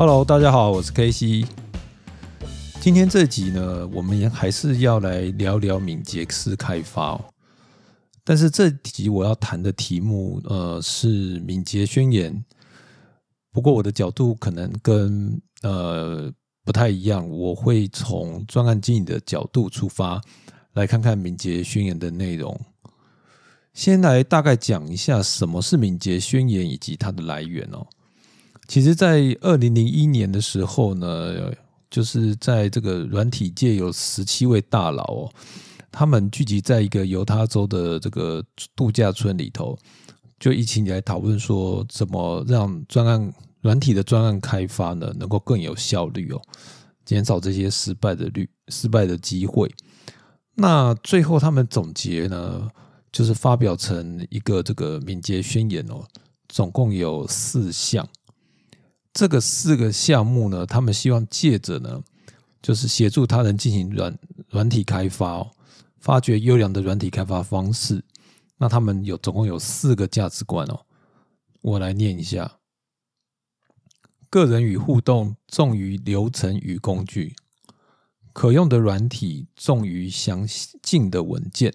Hello，大家好，我是 K C。今天这集呢，我们还是要来聊聊敏捷式开发哦。但是这集我要谈的题目，呃，是敏捷宣言。不过我的角度可能跟呃不太一样，我会从专案经理的角度出发，来看看敏捷宣言的内容。先来大概讲一下什么是敏捷宣言以及它的来源哦。其实，在二零零一年的时候呢，就是在这个软体界有十七位大佬哦，他们聚集在一个犹他州的这个度假村里头，就一起来讨论说，怎么让专案软体的专案开发呢，能够更有效率哦，减少这些失败的率、失败的机会。那最后他们总结呢，就是发表成一个这个敏捷宣言哦，总共有四项。这个四个项目呢，他们希望借着呢，就是协助他人进行软软体开发哦，发掘优良的软体开发方式。那他们有总共有四个价值观哦，我来念一下：个人与互动重于流程与工具，可用的软体重于详尽的文件，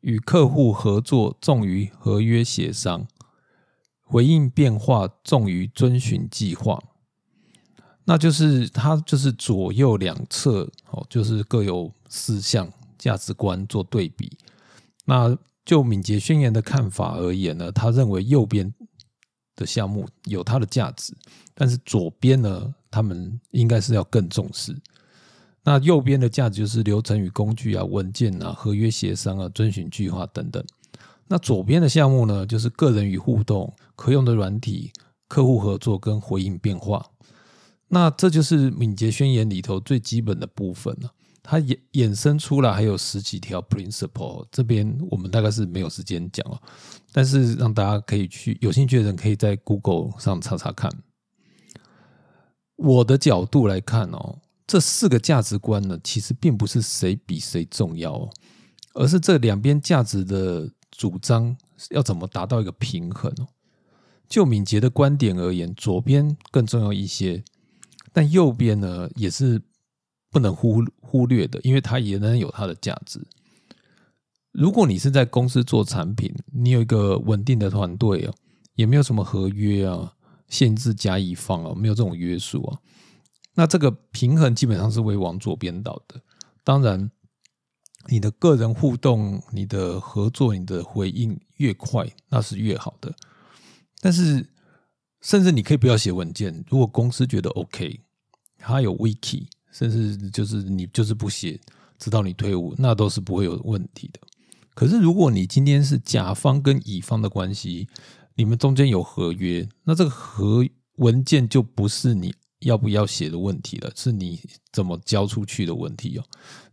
与客户合作重于合约协商。回应变化重于遵循计划，那就是它就是左右两侧哦，就是各有四项价值观做对比。那就敏捷宣言的看法而言呢，他认为右边的项目有它的价值，但是左边呢，他们应该是要更重视。那右边的价值就是流程与工具啊、文件啊、合约协商啊、遵循计划等等。那左边的项目呢，就是个人与互动、可用的软体、客户合作跟回应变化。那这就是敏捷宣言里头最基本的部分了。它衍衍生出来还有十几条 principle，这边我们大概是没有时间讲了，但是让大家可以去有兴趣的人可以在 Google 上查查看。我的角度来看哦，这四个价值观呢，其实并不是谁比谁重要哦，而是这两边价值的。主张要怎么达到一个平衡哦？就敏捷的观点而言，左边更重要一些，但右边呢也是不能忽忽略的，因为它也能有它的价值。如果你是在公司做产品，你有一个稳定的团队啊，也没有什么合约啊、限制甲乙方啊，没有这种约束啊，那这个平衡基本上是会往左边倒的。当然。你的个人互动、你的合作、你的回应越快，那是越好的。但是，甚至你可以不要写文件，如果公司觉得 OK，他有 Wiki，甚至就是你就是不写，直到你退伍，那都是不会有问题的。可是，如果你今天是甲方跟乙方的关系，你们中间有合约，那这个合文件就不是你。要不要写的问题了，是你怎么交出去的问题哦。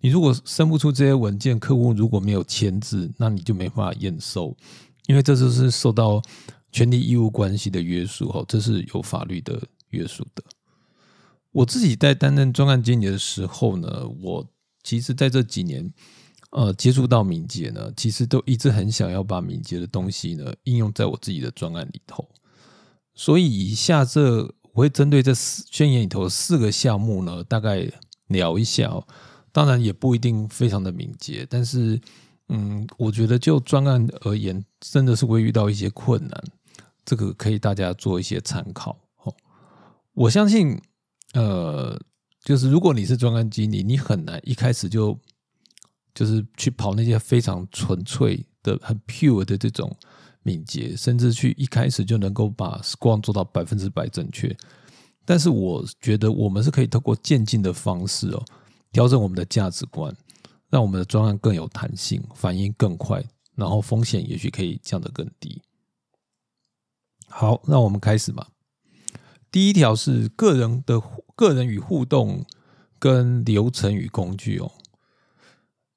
你如果生不出这些文件，客户如果没有签字，那你就没办法验收，因为这就是受到权利义务关系的约束哦，这是有法律的约束的。我自己在担任专案经理的时候呢，我其实在这几年呃接触到敏捷呢，其实都一直很想要把敏捷的东西呢应用在我自己的专案里头，所以以下这。我会针对这四宣言里头四个项目呢，大概聊一下哦。当然也不一定非常的敏捷，但是嗯，我觉得就专案而言，真的是会遇到一些困难。这个可以大家做一些参考哦。我相信，呃，就是如果你是专案经理，你很难一开始就就是去跑那些非常纯粹的、很 pure 的这种。敏捷，甚至去一开始就能够把 Scrum 做到百分之百正确。但是我觉得我们是可以透过渐进的方式哦，调整我们的价值观，让我们的专案更有弹性，反应更快，然后风险也许可以降得更低。好，那我们开始吧。第一条是个人的个人与互动跟流程与工具哦。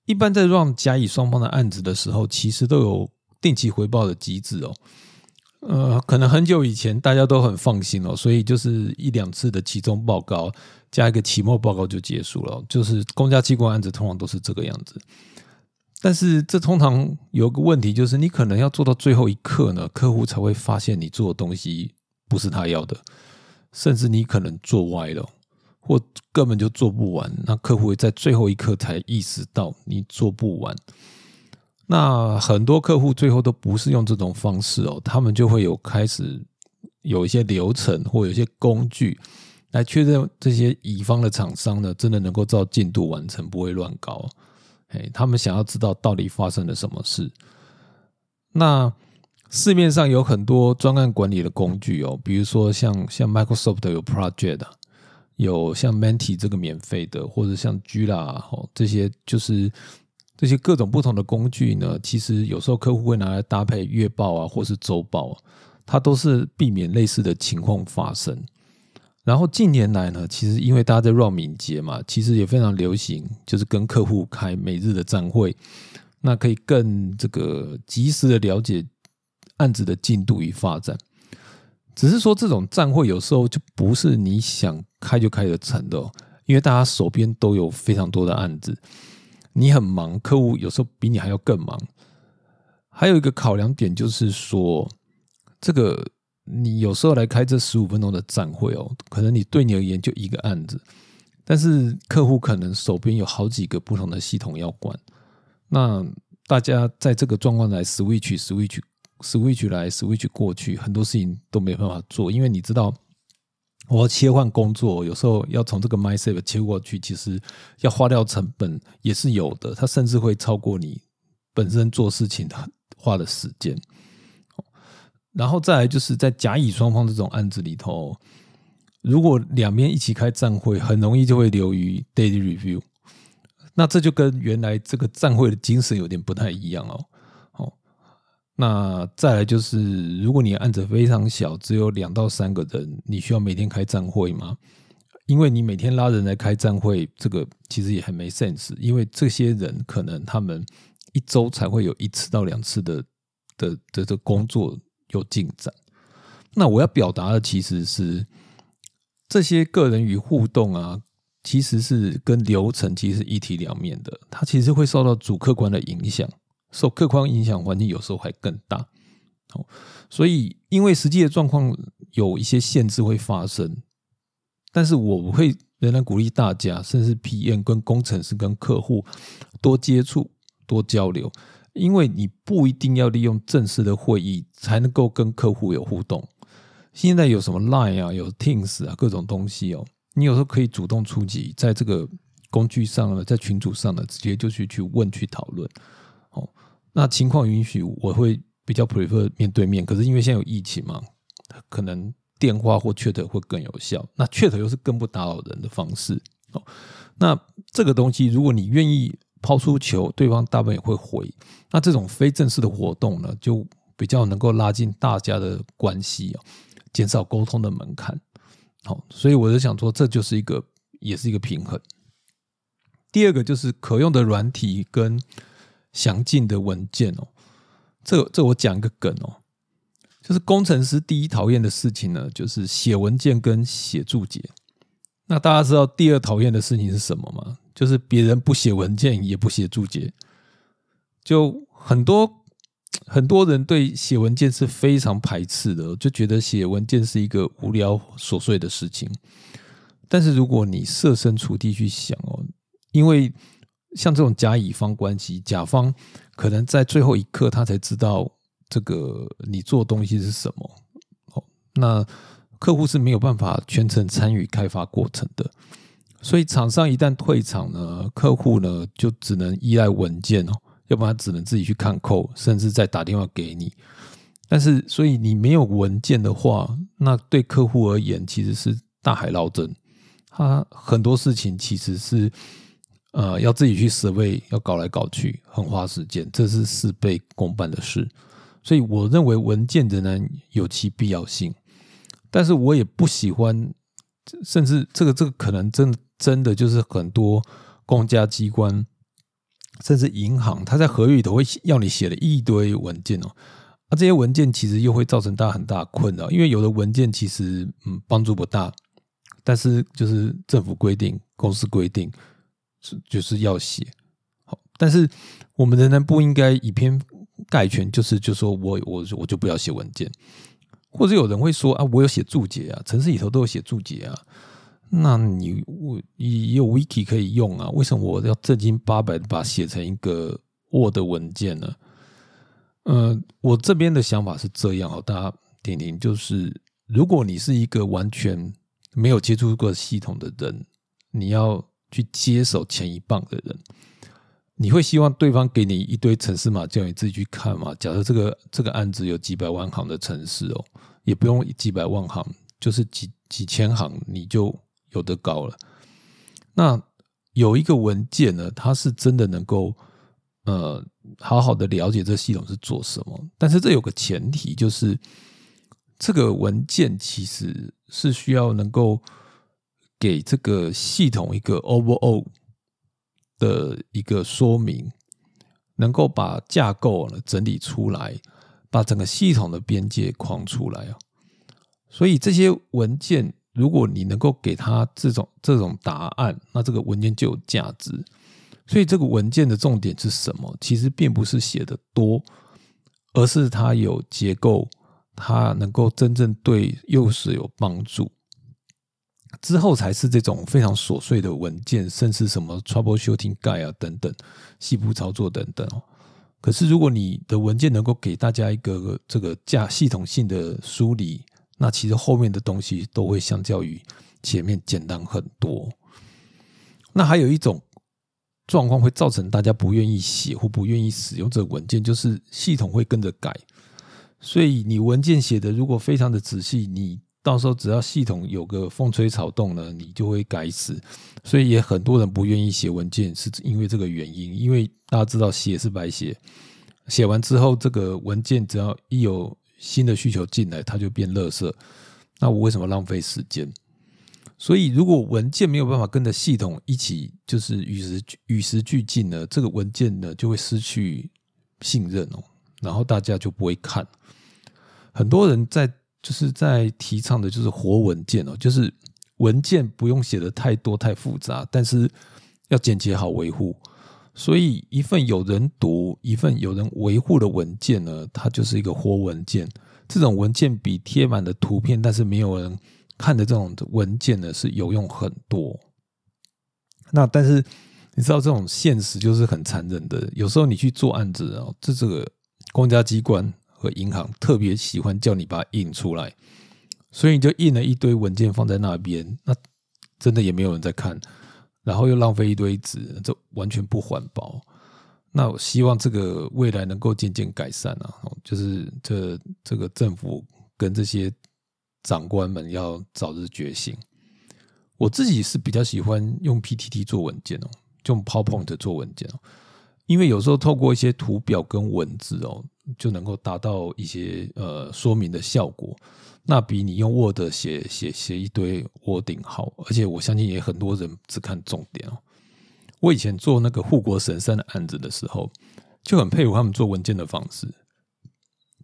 一般在让甲乙双方的案子的时候，其实都有。定期回报的机制哦，呃，可能很久以前大家都很放心哦，所以就是一两次的期中报告加一个期末报告就结束了，就是公家机关案子通常都是这个样子。但是这通常有个问题，就是你可能要做到最后一刻呢，客户才会发现你做的东西不是他要的，甚至你可能做歪了，或根本就做不完，那客户会在最后一刻才意识到你做不完。那很多客户最后都不是用这种方式哦，他们就会有开始有一些流程或有一些工具来确认这些乙方的厂商呢，真的能够照进度完成，不会乱搞。哎，他们想要知道到底发生了什么事。那市面上有很多专案管理的工具哦，比如说像像 Microsoft 有 Project，有像 Menti 这个免费的，或者像 G 啦哦这些，就是这些各种不同的工具呢。其实有时候客户会拿来搭配月报啊，或是周报，它都是避免类似的情况发生。然后近年来呢，其实因为大家在软敏捷嘛，其实也非常流行，就是跟客户开每日的站会，那可以更这个及时的了解。案子的进度与发展，只是说这种站会有时候就不是你想开就开得成的，因为大家手边都有非常多的案子，你很忙，客户有时候比你还要更忙。还有一个考量点就是说，这个你有时候来开这十五分钟的站会哦，可能你对你而言就一个案子，但是客户可能手边有好几个不同的系统要管，那大家在这个状况来 switch switch。switch 来 switch 过去，很多事情都没办法做，因为你知道，我要切换工作，有时候要从这个 myself 切过去，其实要花掉成本也是有的，它甚至会超过你本身做事情的花的时间。然后再来就是在甲乙双方这种案子里头，如果两边一起开站会，很容易就会流于 daily review，那这就跟原来这个站会的精神有点不太一样哦。那再来就是，如果你案子非常小，只有两到三个人，你需要每天开站会吗？因为你每天拉人来开站会，这个其实也很没 sense。因为这些人可能他们一周才会有一次到两次的的的的工作有进展。那我要表达的其实是这些个人与互动啊，其实是跟流程其实一体两面的，它其实会受到主客观的影响。受客观影响，环境有时候还更大。好，所以因为实际的状况有一些限制会发生，但是我会仍然鼓励大家，甚至 PM 跟工程师跟客户多接触、多交流，因为你不一定要利用正式的会议才能够跟客户有互动。现在有什么 Line 啊，有 Teams 啊，各种东西哦，你有时候可以主动出击，在这个工具上呢，在群组上呢，直接就去去问、去讨论。哦，那情况允许，我会比较 prefer 面对面。可是因为现在有疫情嘛，可能电话或 chat 会更有效。那 chat 又是更不打扰人的方式。哦，那这个东西，如果你愿意抛出球，对方大部分也会回。那这种非正式的活动呢，就比较能够拉近大家的关系哦，减少沟通的门槛。好，所以我就想说，这就是一个，也是一个平衡。第二个就是可用的软体跟。详尽的文件哦，这这我讲一个梗哦，就是工程师第一讨厌的事情呢，就是写文件跟写注解。那大家知道第二讨厌的事情是什么吗？就是别人不写文件也不写注解。就很多很多人对写文件是非常排斥的，就觉得写文件是一个无聊琐碎的事情。但是如果你设身处地去想哦，因为像这种甲乙方关系，甲方可能在最后一刻他才知道这个你做东西是什么。哦，那客户是没有办法全程参与开发过程的，所以厂商一旦退场呢，客户呢就只能依赖文件哦，要不然只能自己去看扣，甚至再打电话给你。但是，所以你没有文件的话，那对客户而言其实是大海捞针，他很多事情其实是。呃，要自己去设备，要搞来搞去，很花时间，这是事倍功半的事。所以，我认为文件仍然有其必要性，但是我也不喜欢，甚至这个这个可能真的真的就是很多公家机关，甚至银行，他在合约里头会要你写了一堆文件哦。那这些文件其实又会造成大家很大的困扰，因为有的文件其实嗯帮助不大，但是就是政府规定、公司规定。是就是要写好，但是我们仍然不应该以偏概全，就是就说我我我就不要写文件。或者有人会说啊，我有写注解啊，城市里头都有写注解啊，那你我也有 wiki 可以用啊，为什么我要正经八百的把它写成一个 Word 文件呢？呃，我这边的想法是这样哦，大家听听，就是如果你是一个完全没有接触过系统的人，你要去接手前一棒的人，你会希望对方给你一堆城市码叫你自己去看吗？假设这个这个案子有几百万行的城市哦，也不用几百万行，就是几几千行你就有的搞了。那有一个文件呢，它是真的能够。呃，好好的了解这系统是做什么，但是这有个前提，就是这个文件其实是需要能够给这个系统一个 overall 的一个说明，能够把架构呢整理出来，把整个系统的边界框出来啊。所以这些文件，如果你能够给他这种这种答案，那这个文件就有价值。所以这个文件的重点是什么？其实并不是写的多，而是它有结构，它能够真正对幼师有帮助。之后才是这种非常琐碎的文件，甚至什么 troubleshooting guide 啊等等，细部操作等等。可是如果你的文件能够给大家一个这个架系统性的梳理，那其实后面的东西都会相较于前面简单很多。那还有一种。状况会造成大家不愿意写或不愿意使用这个文件，就是系统会跟着改。所以你文件写的如果非常的仔细，你到时候只要系统有个风吹草动呢，你就会改死。所以也很多人不愿意写文件，是因为这个原因。因为大家知道写是白写，写完之后这个文件只要一有新的需求进来，它就变垃圾。那我为什么浪费时间？所以，如果文件没有办法跟着系统一起，就是与时与时俱进呢，这个文件呢就会失去信任哦，然后大家就不会看。很多人在就是在提倡的就是活文件哦，就是文件不用写的太多太复杂，但是要简洁好维护。所以，一份有人读、一份有人维护的文件呢，它就是一个活文件。这种文件比贴满的图片，但是没有人。看的这种文件呢是有用很多，那但是你知道这种现实就是很残忍的。有时候你去做案子哦，这这个公家机关和银行特别喜欢叫你把它印出来，所以你就印了一堆文件放在那边，那真的也没有人在看，然后又浪费一堆纸，这完全不环保。那我希望这个未来能够渐渐改善啊，就是这这个政府跟这些。长官们要早日觉醒。我自己是比较喜欢用 PPT 做文件哦，用 PowerPoint 做文件哦，因为有时候透过一些图表跟文字哦，就能够达到一些呃说明的效果。那比你用 Word 写写写一堆 word 好，而且我相信也很多人只看重点哦。我以前做那个护国神山的案子的时候，就很佩服他们做文件的方式，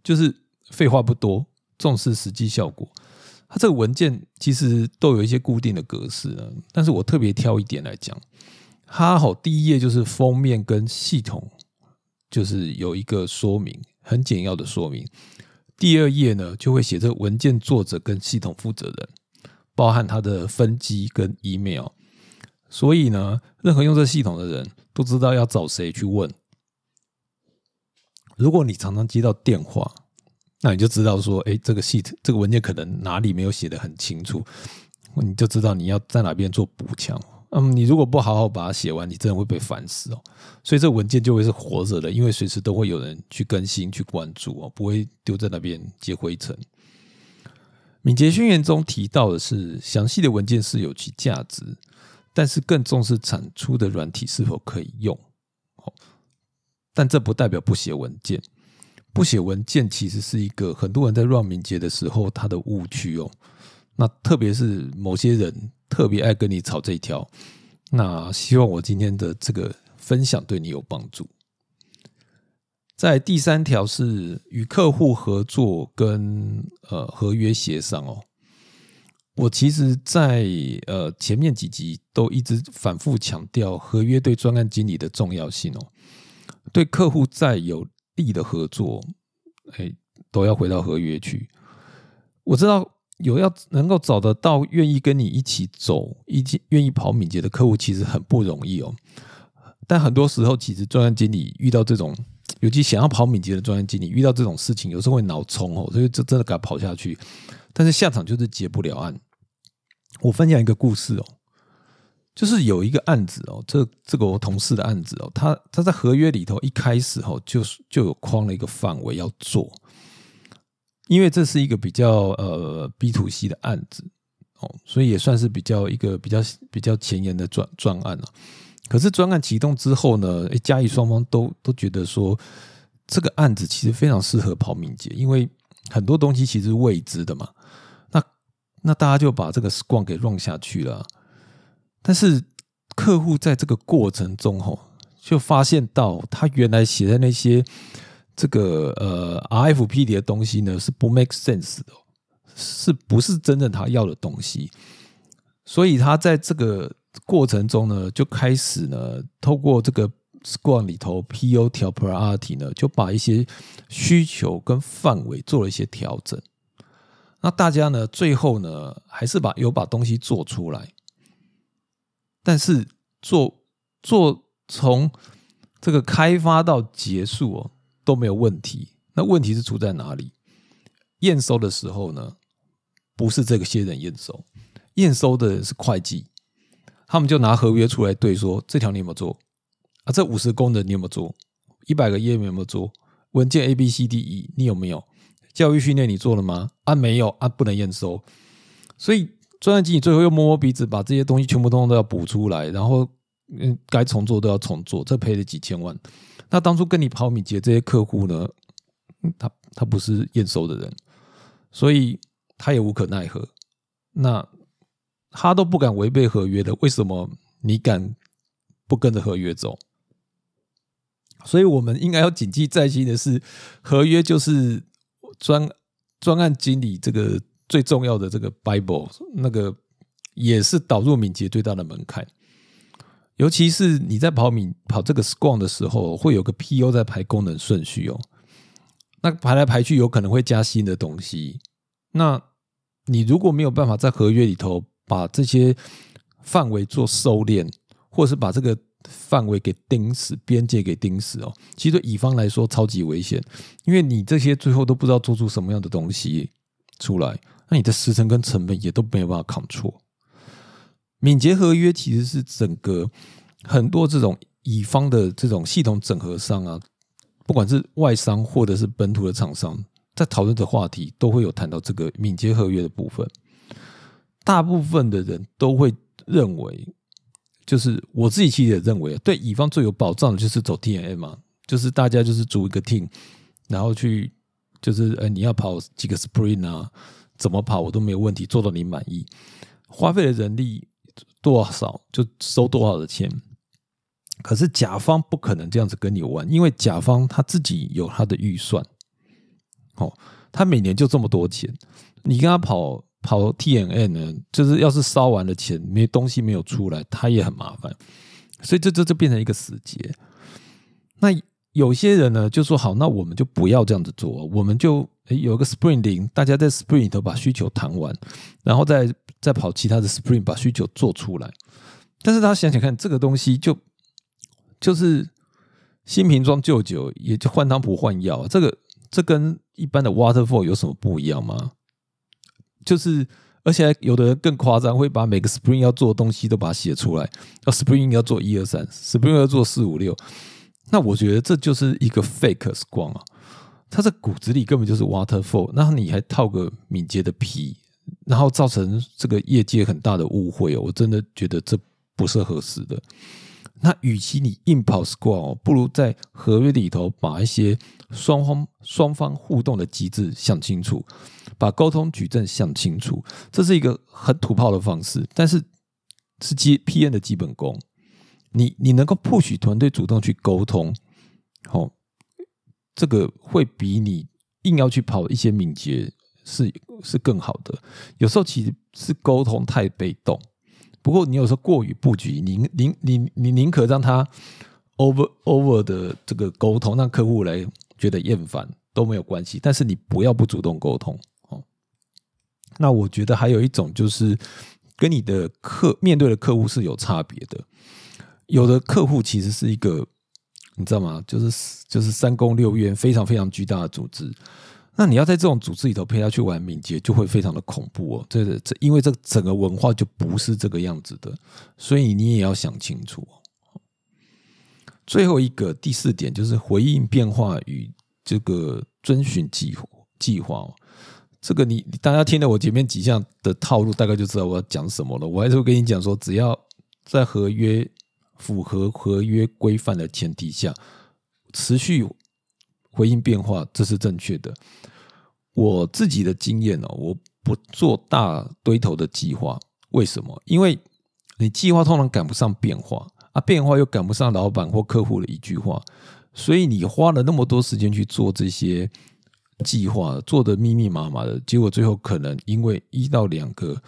就是废话不多，重视实际效果。它这个文件其实都有一些固定的格式啊，但是我特别挑一点来讲，它好第一页就是封面跟系统，就是有一个说明，很简要的说明。第二页呢就会写这文件作者跟系统负责人，包含他的分机跟 email，所以呢，任何用这系统的人都知道要找谁去问。如果你常常接到电话，那你就知道说，哎，这个系统这个文件可能哪里没有写的很清楚，你就知道你要在哪边做补强。嗯，你如果不好好把它写完，你真的会被烦死哦。所以这文件就会是活着的，因为随时都会有人去更新、去关注哦，不会丢在那边接灰尘。敏捷宣言中提到的是，详细的文件是有其价值，但是更重视产出的软体是否可以用。但这不代表不写文件。不写文件其实是一个很多人在乱敏捷的时候他的误区哦。那特别是某些人特别爱跟你吵这一条。那希望我今天的这个分享对你有帮助。在第三条是与客户合作跟呃合约协商哦。我其实，在呃前面几集都一直反复强调合约对专案经理的重要性哦。对客户再有。利的合作，哎，都要回到合约去。我知道有要能够找得到愿意跟你一起走、一起愿意跑敏捷的客户，其实很不容易哦。但很多时候，其实专案经理遇到这种，尤其想要跑敏捷的专案经理，遇到这种事情，有时候会脑冲哦，所以就真的给他跑下去。但是下场就是结不了案。我分享一个故事哦，就是有一个案子哦，这这个我同事的案子哦，他他在合约里头一开始哦，就就有框了一个范围要做。因为这是一个比较呃 B to C 的案子哦，所以也算是比较一个比较比较前沿的专专案了。可是专案启动之后呢，嘉义双方都都觉得说，这个案子其实非常适合跑敏捷，因为很多东西其实未知的嘛。那那大家就把这个 Scrum 给 run 下去了。但是客户在这个过程中吼，就发现到他原来写的那些。这个呃，RFP 里的东西呢是不 make sense 的，是不是真正他要的东西？所以他在这个过程中呢，就开始呢，透过这个 Scrum 里头 PO 调 Priority 呢，就把一些需求跟范围做了一些调整。那大家呢，最后呢，还是把有把东西做出来，但是做做从这个开发到结束哦。都没有问题，那问题是出在哪里？验收的时候呢，不是这个些人验收，验收的人是会计，他们就拿合约出来对，说这条你有没有做啊？这五十功能你有没有做？一百个页面有没有做？文件 A B C D E 你有没有？教育训练你做了吗？啊，没有啊，不能验收。所以专业经理最后又摸摸鼻子，把这些东西全部通通都要补出来，然后嗯，该重做都要重做，这赔了几千万。那当初跟你跑米捷这些客户呢，他他不是验收的人，所以他也无可奈何。那他都不敢违背合约的，为什么你敢不跟着合约走？所以我们应该要谨记在心的是，合约就是专专案经理这个最重要的这个 Bible，那个也是导入敏捷最大的门槛。尤其是你在跑米跑这个 Scrum 的时候，会有个 PO 在排功能顺序哦。那排来排去，有可能会加新的东西。那你如果没有办法在合约里头把这些范围做收敛，或者是把这个范围给钉死、边界给钉死哦，其实对乙方来说超级危险，因为你这些最后都不知道做出什么样的东西出来，那你的时程跟成本也都没有办法扛错。敏捷合约其实是整个很多这种乙方的这种系统整合商啊，不管是外商或者是本土的厂商，在讨论的话题都会有谈到这个敏捷合约的部分。大部分的人都会认为，就是我自己其实也认为，对乙方最有保障的就是走 T N M 嘛，就是大家就是组一个 team，然后去就是呃你要跑几个 sprint 啊，怎么跑我都没有问题，做到你满意，花费的人力。多少就收多少的钱，可是甲方不可能这样子跟你玩，因为甲方他自己有他的预算，哦，他每年就这么多钱，你跟他跑跑 T N N 呢，就是要是烧完了钱，没东西没有出来，他也很麻烦，所以这这就变成一个死结。那有些人呢就说好，那我们就不要这样子做，我们就有个 Spring，大家在 Spring 里头把需求谈完，然后再。再跑其他的 Spring 把需求做出来，但是他想想看，这个东西就就是新瓶装旧酒，也就换汤不换药。这个这跟一般的 Waterfall 有什么不一样吗？就是而且有的人更夸张，会把每个 Spring 要做的东西都把它写出来。要 Spring 要做一二三，Spring 要做四五六。那我觉得这就是一个 Fake Scrum 啊，它在骨子里根本就是 Waterfall。那你还套个敏捷的皮？然后造成这个业界很大的误会哦，我真的觉得这不是合适的。那与其你硬跑 Scrum，不如在合约里头把一些双方双方互动的机制想清楚，把沟通矩阵想清楚。这是一个很土炮的方式，但是是基 pn 的基本功。你你能够 push 团队主动去沟通，好，这个会比你硬要去跑一些敏捷。是是更好的，有时候其实是沟通太被动。不过你有时候过于布局，你宁你你宁可让他 over over 的这个沟通，让客户来觉得厌烦都没有关系。但是你不要不主动沟通哦。那我觉得还有一种就是跟你的客面对的客户是有差别的。有的客户其实是一个，你知道吗？就是就是三宫六院非常非常巨大的组织。那你要在这种组织里头陪他去玩敏捷，就会非常的恐怖哦。这这因为这整个文化就不是这个样子的，所以你也要想清楚。最后一个第四点就是回应变化与这个遵循计划计划。这个你大家听了我前面几项的套路，大概就知道我要讲什么了。我还是会跟你讲说，只要在合约。符合合约规范的前提下，持续回应变化，这是正确的。我自己的经验哦，我不做大堆头的计划，为什么？因为你计划通常赶不上变化啊，变化又赶不上老板或客户的一句话，所以你花了那么多时间去做这些计划，做的密密麻麻的，结果最后可能因为一到两个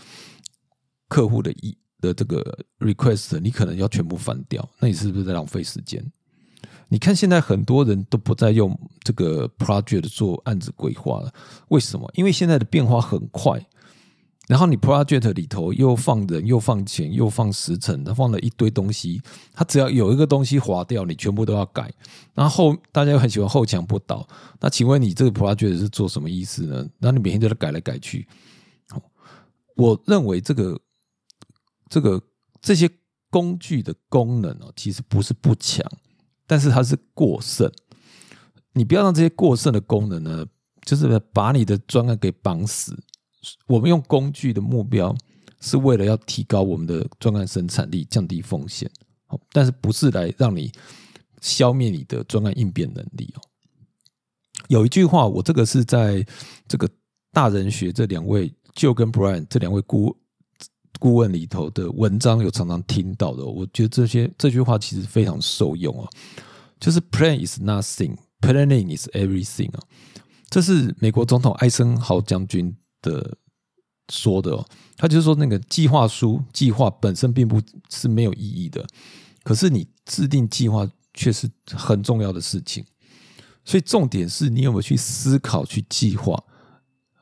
客户的意。的这个 request，你可能要全部翻掉，那你是不是在浪费时间？你看现在很多人都不再用这个 project 做案子规划了，为什么？因为现在的变化很快，然后你 project 里头又放人，又放钱，又放时辰，他放了一堆东西，他只要有一个东西划掉，你全部都要改。然后大家又很喜欢后墙不倒，那请问你这个 project 是做什么意思呢？那你每天都在改来改去，我认为这个。这个这些工具的功能哦，其实不是不强，但是它是过剩。你不要让这些过剩的功能呢，就是把你的专案给绑死。我们用工具的目标是为了要提高我们的专案生产力，降低风险。但是不是来让你消灭你的专案应变能力哦。有一句话，我这个是在这个大人学这两位 Joe 跟 Brian 这两位顾。顾问里头的文章有常常听到的，我觉得这些这句话其实非常受用啊。就是 “plan is nothing, planning is everything” 啊，这是美国总统艾森豪将军的说的。哦他就是说，那个计划书计划本身并不是没有意义的，可是你制定计划却是很重要的事情。所以重点是你有没有去思考、去计划。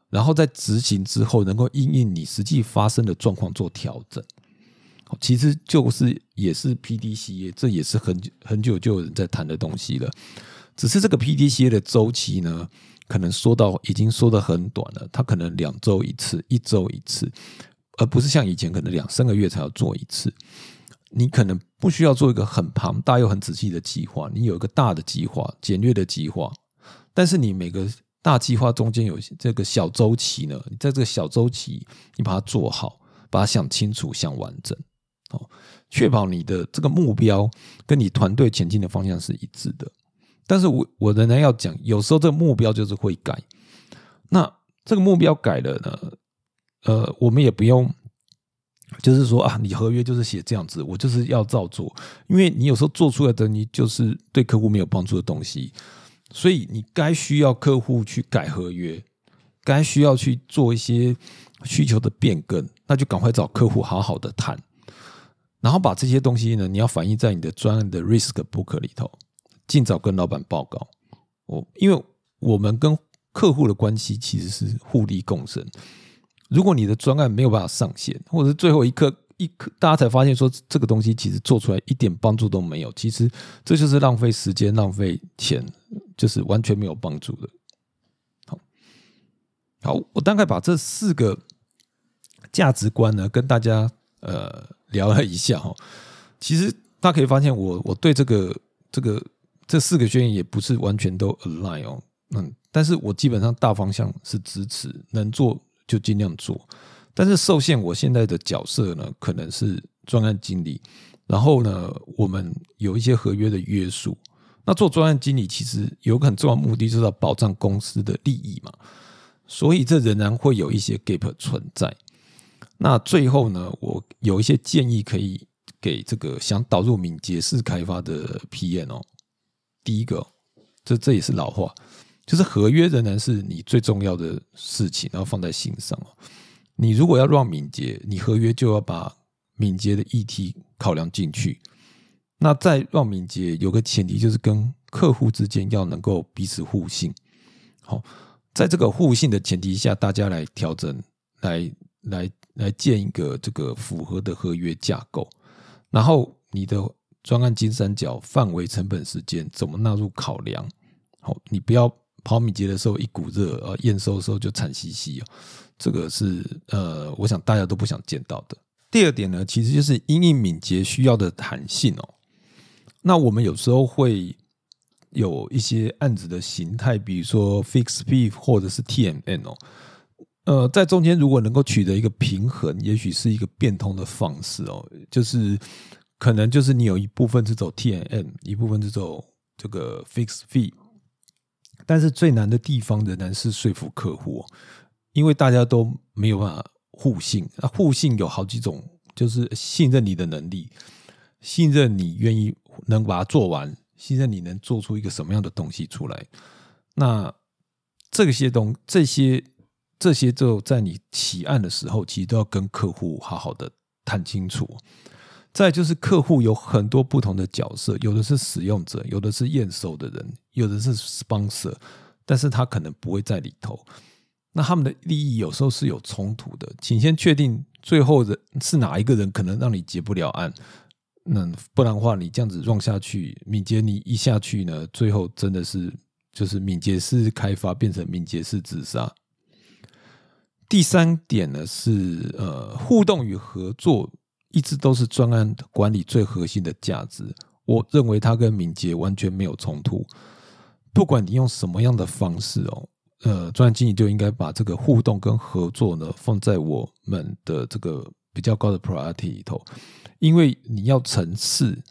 然后在执行之后，能够因应你实际发生的状况做调整，其实就是也是 P D C A，这也是很很久就有人在谈的东西了。只是这个 P D C A 的周期呢，可能说到已经说的很短了，它可能两周一次，一周一次，而不是像以前可能两三个月才要做一次。你可能不需要做一个很庞大又很仔细的计划，你有一个大的计划、简略的计划，但是你每个。大计划中间有这个小周期呢，你在这个小周期，你把它做好，把它想清楚、想完整，哦，确保你的这个目标跟你团队前进的方向是一致的。但是我我仍然要讲，有时候这个目标就是会改。那这个目标改了呢，呃，我们也不用，就是说啊，你合约就是写这样子，我就是要照做，因为你有时候做出来的你就是对客户没有帮助的东西。所以你该需要客户去改合约，该需要去做一些需求的变更，那就赶快找客户好好的谈，然后把这些东西呢，你要反映在你的专案的 risk book 里头，尽早跟老板报告。我因为我们跟客户的关系其实是互利共生，如果你的专案没有办法上线，或者是最后一刻。一刻，大家才发现说这个东西其实做出来一点帮助都没有。其实这就是浪费时间、浪费钱，就是完全没有帮助的。好，好，我大概把这四个价值观呢跟大家呃聊了一下哈。其实大家可以发现，我我对这个这个这四个宣言也不是完全都 align 哦。嗯，但是我基本上大方向是支持，能做就尽量做。但是受限，我现在的角色呢，可能是专案经理。然后呢，我们有一些合约的约束。那做专案经理，其实有个很重要目的，就是要保障公司的利益嘛。所以这仍然会有一些 gap 存在。那最后呢，我有一些建议可以给这个想导入敏捷式开发的 PM 哦。第一个，这这也是老话，就是合约仍然是你最重要的事情，然后放在心上哦。你如果要让敏捷，你合约就要把敏捷的议题考量进去。那再让敏捷有个前提，就是跟客户之间要能够彼此互信。好，在这个互信的前提下，大家来调整来来来建一个这个符合的合约架构，然后你的专案金三角范围、成本、时间怎么纳入考量？好，你不要跑敏捷的时候一股热，呃，验收的时候就惨兮兮哦。这个是呃，我想大家都不想见到的。第二点呢，其实就是因应敏捷需要的弹性哦。那我们有时候会有一些案子的形态，比如说 fix fee 或者是 TMN 哦。呃，在中间如果能够取得一个平衡，也许是一个变通的方式哦。就是可能就是你有一部分是走 TMN，一部分是走这个 fix fee，但是最难的地方仍然是说服客户。因为大家都没有办法互信，那互信有好几种，就是信任你的能力，信任你愿意能把它做完，信任你能做出一个什么样的东西出来。那这些东这些这些，就在你起案的时候，其实都要跟客户好好的谈清楚。再就是客户有很多不同的角色，有的是使用者，有的是验收的人，有的是 sponsor，但是他可能不会在里头。那他们的利益有时候是有冲突的，请先确定最后的是哪一个人可能让你结不了案，那不然的话，你这样子撞下去，敏捷你一下去呢，最后真的是就是敏捷式开发变成敏捷式自杀。第三点呢是呃互动与合作一直都是专案管理最核心的价值，我认为它跟敏捷完全没有冲突，不管你用什么样的方式哦。呃，专案经理就应该把这个互动跟合作呢放在我们的这个比较高的 priority 里头，因为你要成事，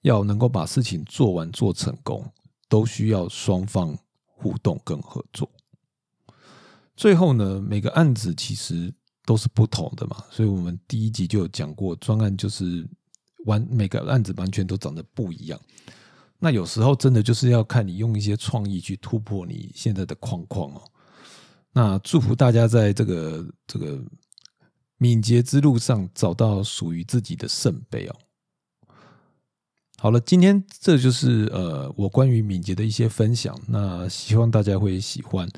要能够把事情做完做成功，都需要双方互动跟合作。最后呢，每个案子其实都是不同的嘛，所以我们第一集就有讲过，专案就是完每个案子完全都长得不一样。那有时候真的就是要看你用一些创意去突破你现在的框框哦。那祝福大家在这个这个敏捷之路上找到属于自己的圣杯哦。好了，今天这就是呃我关于敏捷的一些分享，那希望大家会喜欢。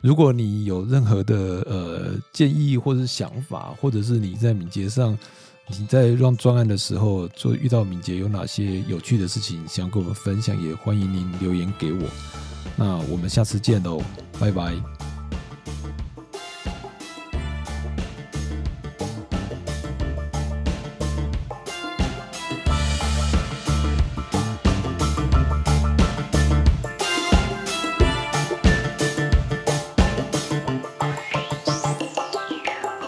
如果你有任何的呃建议或者是想法，或者是你在敏捷上。你在让专案的时候，做遇到敏捷有哪些有趣的事情想跟我们分享？也欢迎您留言给我。那我们下次见喽，拜拜。